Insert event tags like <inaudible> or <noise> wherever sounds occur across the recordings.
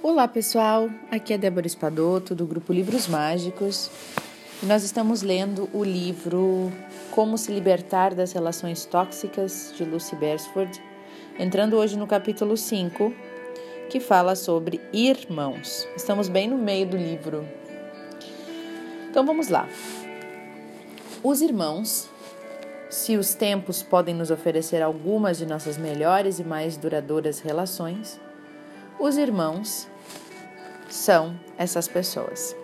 Olá pessoal, aqui é Débora Espadoto do grupo Livros Mágicos e nós estamos lendo o livro Como se libertar das relações tóxicas de Lucy Beresford, entrando hoje no capítulo 5, que fala sobre irmãos. Estamos bem no meio do livro. Então vamos lá. Os irmãos, se os tempos podem nos oferecer algumas de nossas melhores e mais duradouras relações, os irmãos são essas pessoas.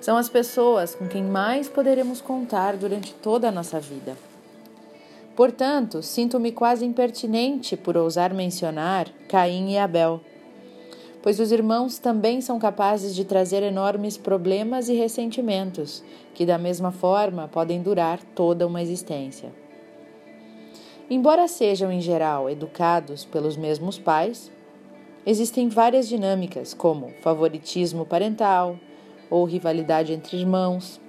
São as pessoas com quem mais poderemos contar durante toda a nossa vida. Portanto, sinto-me quase impertinente por ousar mencionar Caim e Abel, pois os irmãos também são capazes de trazer enormes problemas e ressentimentos, que da mesma forma podem durar toda uma existência. Embora sejam, em geral, educados pelos mesmos pais, Existem várias dinâmicas, como favoritismo parental ou rivalidade entre irmãos,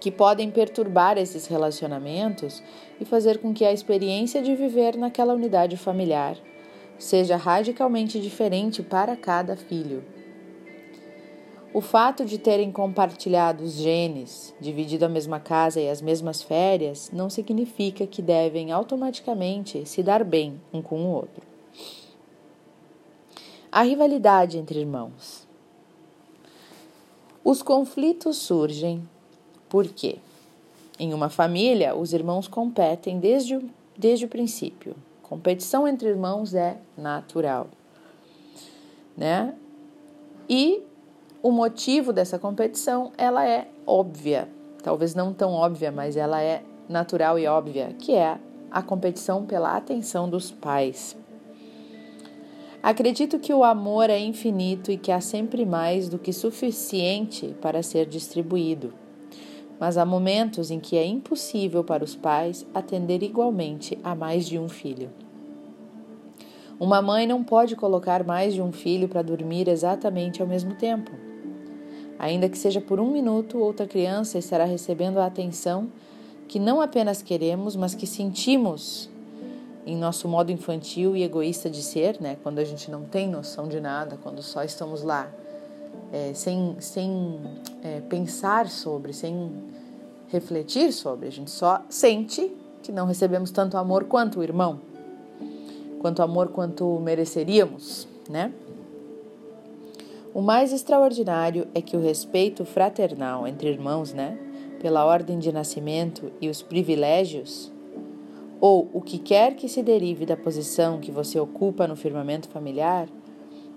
que podem perturbar esses relacionamentos e fazer com que a experiência de viver naquela unidade familiar seja radicalmente diferente para cada filho. O fato de terem compartilhado os genes, dividido a mesma casa e as mesmas férias, não significa que devem automaticamente se dar bem um com o outro. A rivalidade entre irmãos. Os conflitos surgem porque, em uma família, os irmãos competem desde o, desde o princípio. Competição entre irmãos é natural, né? E o motivo dessa competição, ela é óbvia, talvez não tão óbvia, mas ela é natural e óbvia, que é a competição pela atenção dos pais. Acredito que o amor é infinito e que há sempre mais do que suficiente para ser distribuído. Mas há momentos em que é impossível para os pais atender igualmente a mais de um filho. Uma mãe não pode colocar mais de um filho para dormir exatamente ao mesmo tempo. Ainda que seja por um minuto, outra criança estará recebendo a atenção que não apenas queremos, mas que sentimos em nosso modo infantil e egoísta de ser, né? Quando a gente não tem noção de nada, quando só estamos lá é, sem, sem é, pensar sobre, sem refletir sobre, a gente só sente que não recebemos tanto amor quanto o irmão, quanto amor quanto mereceríamos, né? O mais extraordinário é que o respeito fraternal entre irmãos, né, pela ordem de nascimento e os privilégios ou o que quer que se derive da posição que você ocupa no firmamento familiar,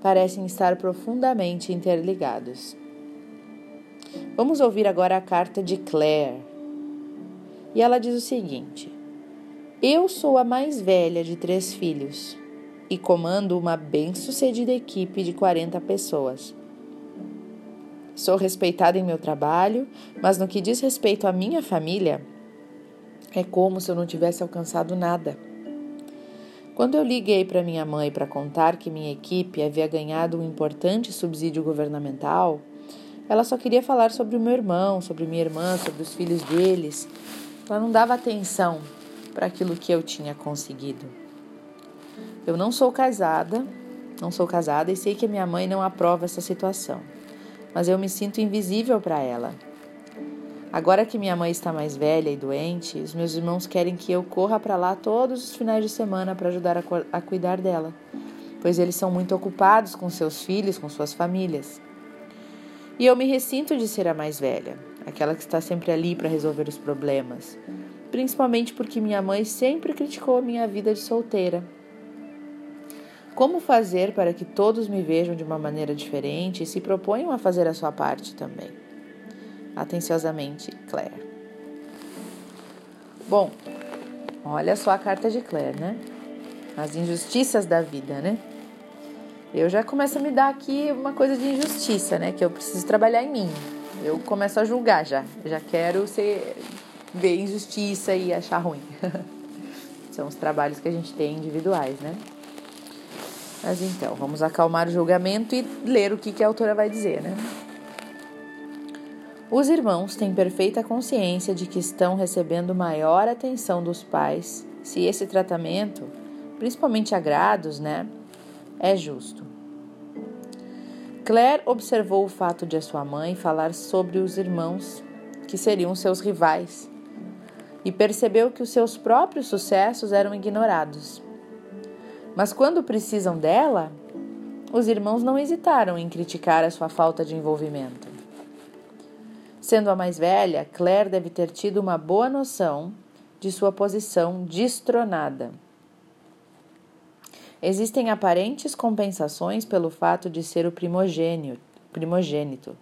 parecem estar profundamente interligados. Vamos ouvir agora a carta de Claire. E ela diz o seguinte: Eu sou a mais velha de três filhos e comando uma bem-sucedida equipe de 40 pessoas. Sou respeitada em meu trabalho, mas no que diz respeito à minha família, é como se eu não tivesse alcançado nada. Quando eu liguei para minha mãe para contar que minha equipe havia ganhado um importante subsídio governamental, ela só queria falar sobre o meu irmão, sobre minha irmã, sobre os filhos deles. Ela não dava atenção para aquilo que eu tinha conseguido. Eu não sou casada, não sou casada e sei que minha mãe não aprova essa situação, mas eu me sinto invisível para ela. Agora que minha mãe está mais velha e doente, os meus irmãos querem que eu corra para lá todos os finais de semana para ajudar a, a cuidar dela, pois eles são muito ocupados com seus filhos, com suas famílias. E eu me ressinto de ser a mais velha, aquela que está sempre ali para resolver os problemas, principalmente porque minha mãe sempre criticou a minha vida de solteira. Como fazer para que todos me vejam de uma maneira diferente e se proponham a fazer a sua parte também? Atenciosamente, Claire. Bom, olha só a carta de Claire, né? As injustiças da vida, né? Eu já começo a me dar aqui uma coisa de injustiça, né? Que eu preciso trabalhar em mim. Eu começo a julgar já. já quero ser, ver injustiça e achar ruim. <laughs> São os trabalhos que a gente tem individuais, né? Mas então, vamos acalmar o julgamento e ler o que, que a autora vai dizer, né? Os irmãos têm perfeita consciência de que estão recebendo maior atenção dos pais se esse tratamento, principalmente agrados, né, é justo. Claire observou o fato de a sua mãe falar sobre os irmãos que seriam seus rivais e percebeu que os seus próprios sucessos eram ignorados. Mas quando precisam dela, os irmãos não hesitaram em criticar a sua falta de envolvimento. Sendo a mais velha, Claire deve ter tido uma boa noção de sua posição destronada. Existem aparentes compensações pelo fato de ser o primogênito.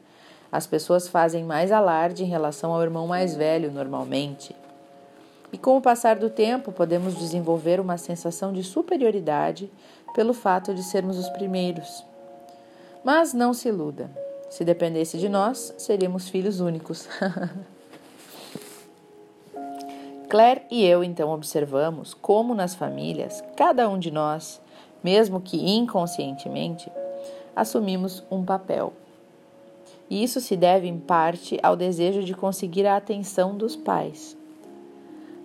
As pessoas fazem mais alarde em relação ao irmão mais velho, normalmente. E com o passar do tempo, podemos desenvolver uma sensação de superioridade pelo fato de sermos os primeiros. Mas não se iluda. Se dependesse de nós, seríamos filhos únicos. <laughs> Claire e eu então observamos como nas famílias, cada um de nós, mesmo que inconscientemente, assumimos um papel. E isso se deve em parte ao desejo de conseguir a atenção dos pais.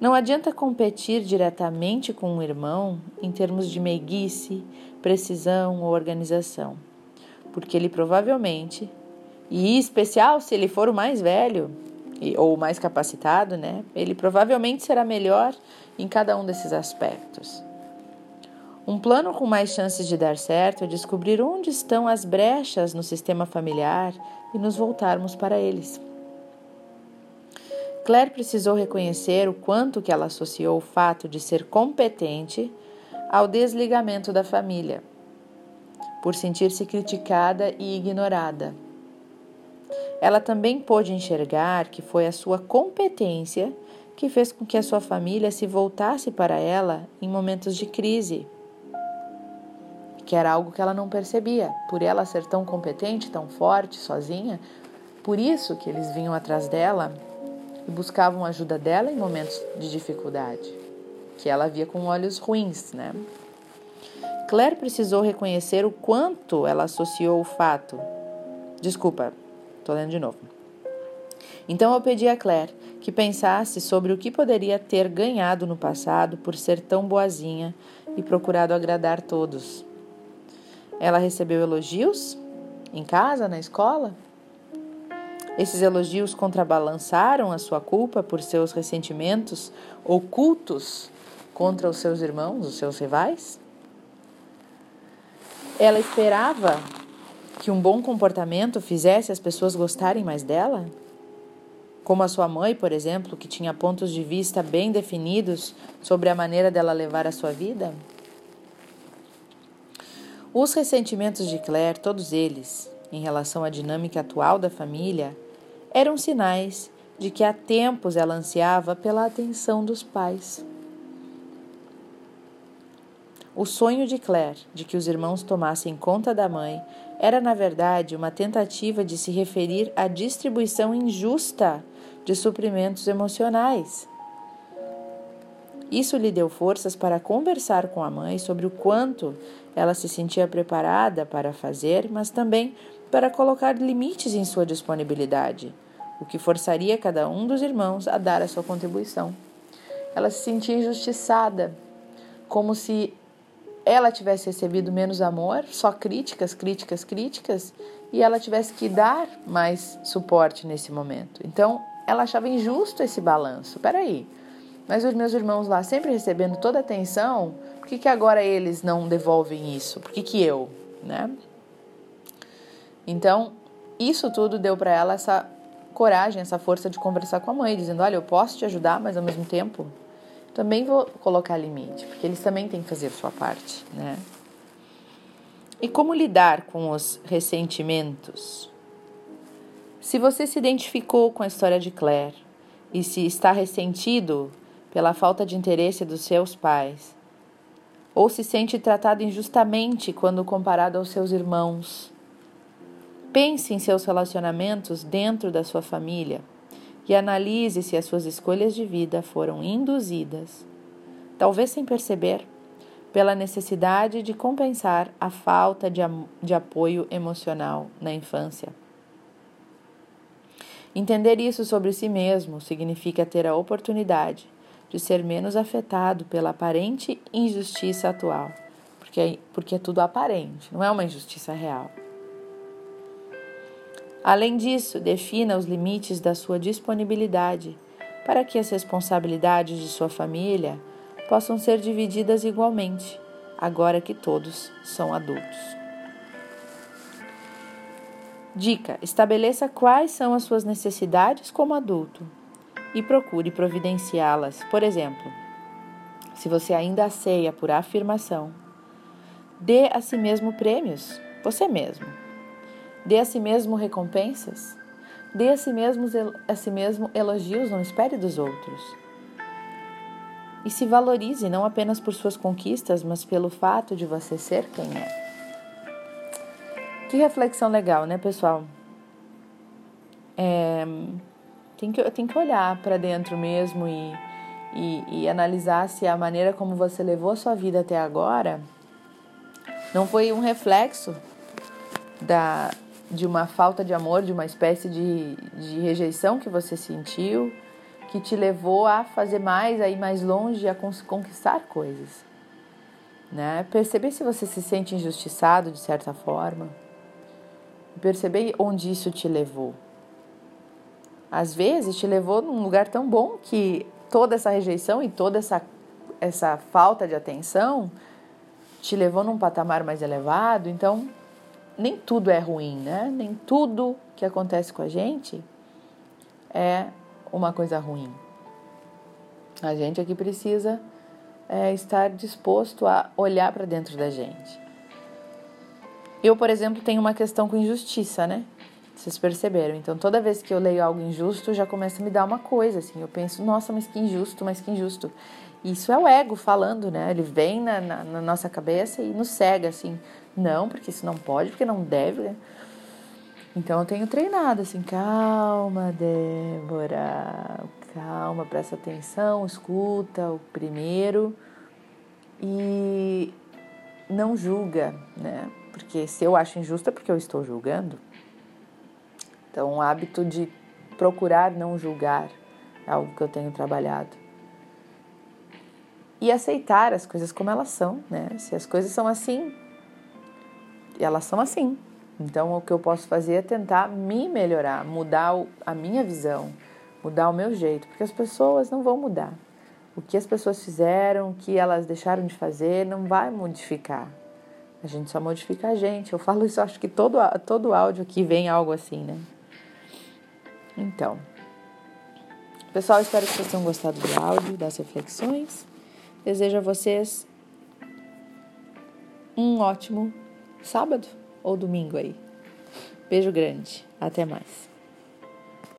Não adianta competir diretamente com um irmão em termos de meiguice, precisão ou organização, porque ele provavelmente, e em especial se ele for o mais velho ou o mais capacitado, né, ele provavelmente será melhor em cada um desses aspectos. Um plano com mais chances de dar certo é descobrir onde estão as brechas no sistema familiar e nos voltarmos para eles. Claire precisou reconhecer o quanto que ela associou o fato de ser competente ao desligamento da família, por sentir-se criticada e ignorada. Ela também pôde enxergar que foi a sua competência que fez com que a sua família se voltasse para ela em momentos de crise, que era algo que ela não percebia. Por ela ser tão competente, tão forte, sozinha, por isso que eles vinham atrás dela e buscavam ajuda dela em momentos de dificuldade, que ela via com olhos ruins, né? Claire precisou reconhecer o quanto ela associou o fato. Desculpa, tô lendo de novo. Então eu pedi a Claire que pensasse sobre o que poderia ter ganhado no passado por ser tão boazinha e procurado agradar todos. Ela recebeu elogios em casa, na escola? Esses elogios contrabalançaram a sua culpa por seus ressentimentos ocultos contra os seus irmãos, os seus rivais? Ela esperava que um bom comportamento fizesse as pessoas gostarem mais dela? Como a sua mãe, por exemplo, que tinha pontos de vista bem definidos sobre a maneira dela levar a sua vida? Os ressentimentos de Claire, todos eles, em relação à dinâmica atual da família, eram sinais de que há tempos ela ansiava pela atenção dos pais. O sonho de Claire de que os irmãos tomassem conta da mãe era, na verdade, uma tentativa de se referir à distribuição injusta de suprimentos emocionais. Isso lhe deu forças para conversar com a mãe sobre o quanto ela se sentia preparada para fazer, mas também para colocar limites em sua disponibilidade, o que forçaria cada um dos irmãos a dar a sua contribuição. Ela se sentia injustiçada, como se ela tivesse recebido menos amor, só críticas, críticas, críticas, e ela tivesse que dar mais suporte nesse momento. Então, ela achava injusto esse balanço. Peraí, mas os meus irmãos lá sempre recebendo toda a atenção, por que, que agora eles não devolvem isso? Por que, que eu, né? Então, isso tudo deu para ela essa coragem, essa força de conversar com a mãe, dizendo: Olha, eu posso te ajudar, mas ao mesmo tempo também vou colocar limite, porque eles também têm que fazer a sua parte, né? E como lidar com os ressentimentos? Se você se identificou com a história de Claire e se está ressentido pela falta de interesse dos seus pais, ou se sente tratado injustamente quando comparado aos seus irmãos, pense em seus relacionamentos dentro da sua família e analise se as suas escolhas de vida foram induzidas, talvez sem perceber, pela necessidade de compensar a falta de, de apoio emocional na infância. Entender isso sobre si mesmo significa ter a oportunidade de ser menos afetado pela aparente injustiça atual, porque, porque é tudo aparente, não é uma injustiça real. Além disso, defina os limites da sua disponibilidade para que as responsabilidades de sua família possam ser divididas igualmente, agora que todos são adultos. Dica: estabeleça quais são as suas necessidades como adulto e procure providenciá-las. Por exemplo, se você ainda ceia por afirmação, dê a si mesmo prêmios, você mesmo. Dê a si mesmo recompensas. Dê a si mesmo, a si mesmo elogios, não espere dos outros. E se valorize não apenas por suas conquistas, mas pelo fato de você ser quem é. Que reflexão legal, né, pessoal? É, tem, que, tem que olhar para dentro mesmo e, e, e analisar se a maneira como você levou a sua vida até agora não foi um reflexo da, de uma falta de amor, de uma espécie de, de rejeição que você sentiu, que te levou a fazer mais, a ir mais longe, a conquistar coisas. Né? Perceber se você se sente injustiçado de certa forma. Perceber onde isso te levou. Às vezes te levou num lugar tão bom que toda essa rejeição e toda essa, essa falta de atenção te levou num patamar mais elevado. Então, nem tudo é ruim, né? Nem tudo que acontece com a gente é uma coisa ruim. A gente aqui precisa é, estar disposto a olhar para dentro da gente. Eu, por exemplo, tenho uma questão com injustiça, né? Vocês perceberam? Então, toda vez que eu leio algo injusto, já começa a me dar uma coisa, assim. Eu penso, nossa, mas que injusto, mas que injusto. Isso é o ego falando, né? Ele vem na, na, na nossa cabeça e nos cega, assim. Não, porque isso não pode, porque não deve. Né? Então eu tenho treinado assim, calma, Débora, calma, presta atenção, escuta o primeiro e não julga, né? Porque se eu acho injusto é porque eu estou julgando. Então, o hábito de procurar não julgar é algo que eu tenho trabalhado. E aceitar as coisas como elas são, né? Se as coisas são assim, elas são assim. Então, o que eu posso fazer é tentar me melhorar, mudar a minha visão, mudar o meu jeito, porque as pessoas não vão mudar. O que as pessoas fizeram, o que elas deixaram de fazer, não vai modificar. A gente só modifica a gente. Eu falo isso, acho que todo, todo áudio aqui vem algo assim, né? Então, pessoal, espero que vocês tenham gostado do áudio, das reflexões. Desejo a vocês um ótimo sábado ou domingo aí. Beijo grande. Até mais.